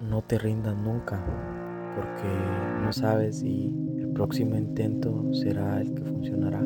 no te rindas nunca, porque no sabes si el próximo intento será el que funcionará.